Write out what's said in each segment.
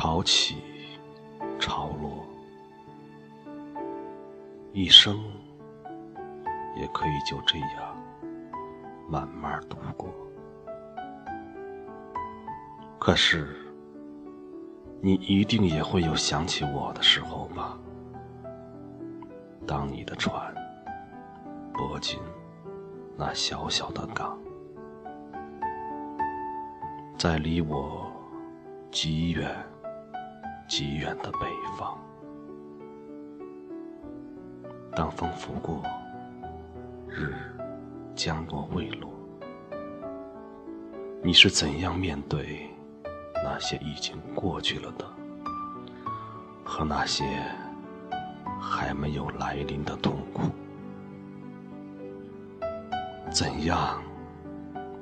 潮起潮落，一生也可以就这样慢慢度过。可是，你一定也会有想起我的时候吧？当你的船泊进那小小的港，在离我极远极远的北方，当风拂过，日将落未落，你是怎样面对？那些已经过去了的，和那些还没有来临的痛苦，怎样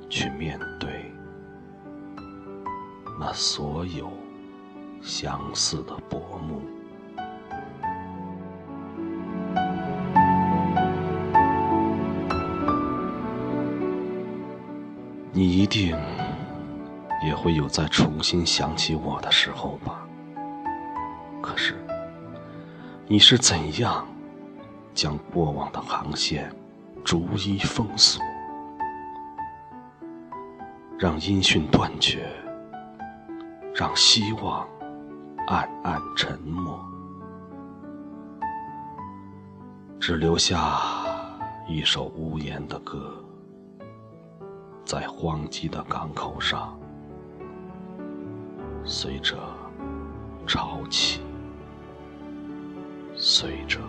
去面对那所有相似的薄暮？你一定。也会有再重新想起我的时候吧。可是，你是怎样将过往的航线逐一封锁，让音讯断绝，让希望暗暗沉默。只留下一首无言的歌在荒寂的港口上随着潮起随着